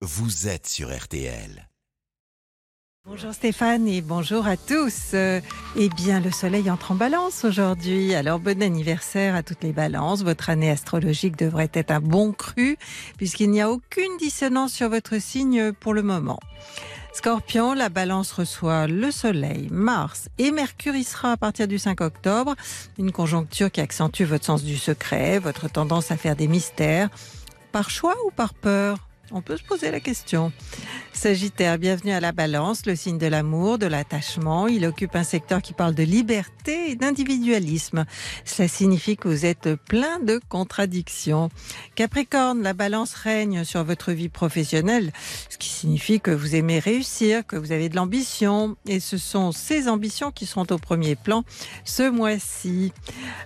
vous êtes sur RTL. Bonjour Stéphane et bonjour à tous. Euh, eh bien, le soleil entre en balance aujourd'hui. Alors, bon anniversaire à toutes les balances. Votre année astrologique devrait être un bon cru puisqu'il n'y a aucune dissonance sur votre signe pour le moment. Scorpion, la balance reçoit le soleil, Mars et Mercure sera à partir du 5 octobre. Une conjoncture qui accentue votre sens du secret, votre tendance à faire des mystères. Par choix ou par peur? On peut se poser la question. Sagittaire, bienvenue à la balance, le signe de l'amour, de l'attachement. Il occupe un secteur qui parle de liberté et d'individualisme. Cela signifie que vous êtes plein de contradictions. Capricorne, la balance règne sur votre vie professionnelle, ce qui signifie que vous aimez réussir, que vous avez de l'ambition. Et ce sont ces ambitions qui seront au premier plan ce mois-ci.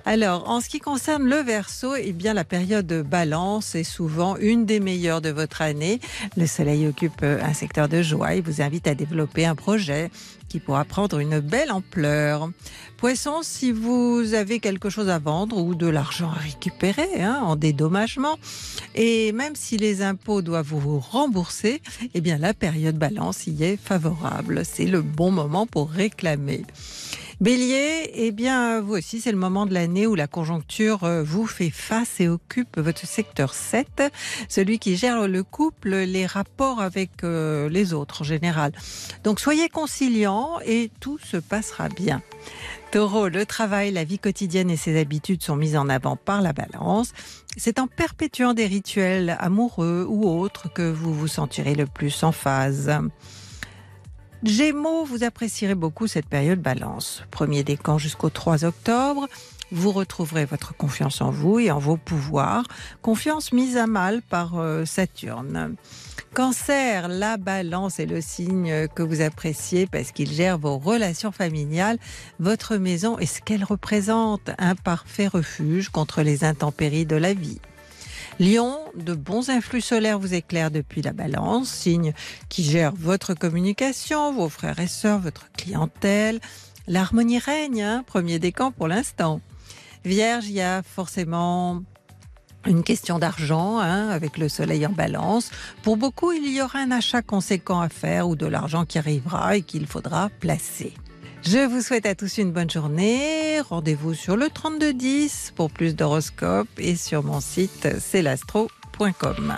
Alors, en ce qui concerne le verso, eh bien, la période de balance est souvent une des meilleures de votre année le soleil occupe un secteur de joie et vous invite à développer un projet qui pourra prendre une belle ampleur. Poisson, si vous avez quelque chose à vendre ou de l'argent à récupérer hein, en dédommagement, et même si les impôts doivent vous rembourser, eh bien la période balance y est favorable. C'est le bon moment pour réclamer. Bélier, eh bien, vous aussi, c'est le moment de l'année où la conjoncture euh, vous fait face et occupe votre secteur 7, celui qui gère le couple, les rapports avec euh, les autres en général. Donc, soyez conciliants et tout se passera bien. Taureau, le travail, la vie quotidienne et ses habitudes sont mises en avant par la balance. C'est en perpétuant des rituels amoureux ou autres que vous vous sentirez le plus en phase. Gémeaux, vous apprécierez beaucoup cette période balance. Premier décan jusqu'au 3 octobre. Vous retrouverez votre confiance en vous et en vos pouvoirs, confiance mise à mal par euh, Saturne. Cancer, la balance est le signe que vous appréciez parce qu'il gère vos relations familiales, votre maison et ce qu'elle représente, un parfait refuge contre les intempéries de la vie. Lion, de bons influx solaires vous éclairent depuis la balance, signe qui gère votre communication, vos frères et sœurs, votre clientèle. L'harmonie règne, hein, premier décan pour l'instant. Vierge, il y a forcément une question d'argent hein, avec le soleil en balance. Pour beaucoup, il y aura un achat conséquent à faire ou de l'argent qui arrivera et qu'il faudra placer. Je vous souhaite à tous une bonne journée. Rendez-vous sur le 3210 pour plus d'horoscopes et sur mon site celastro.com.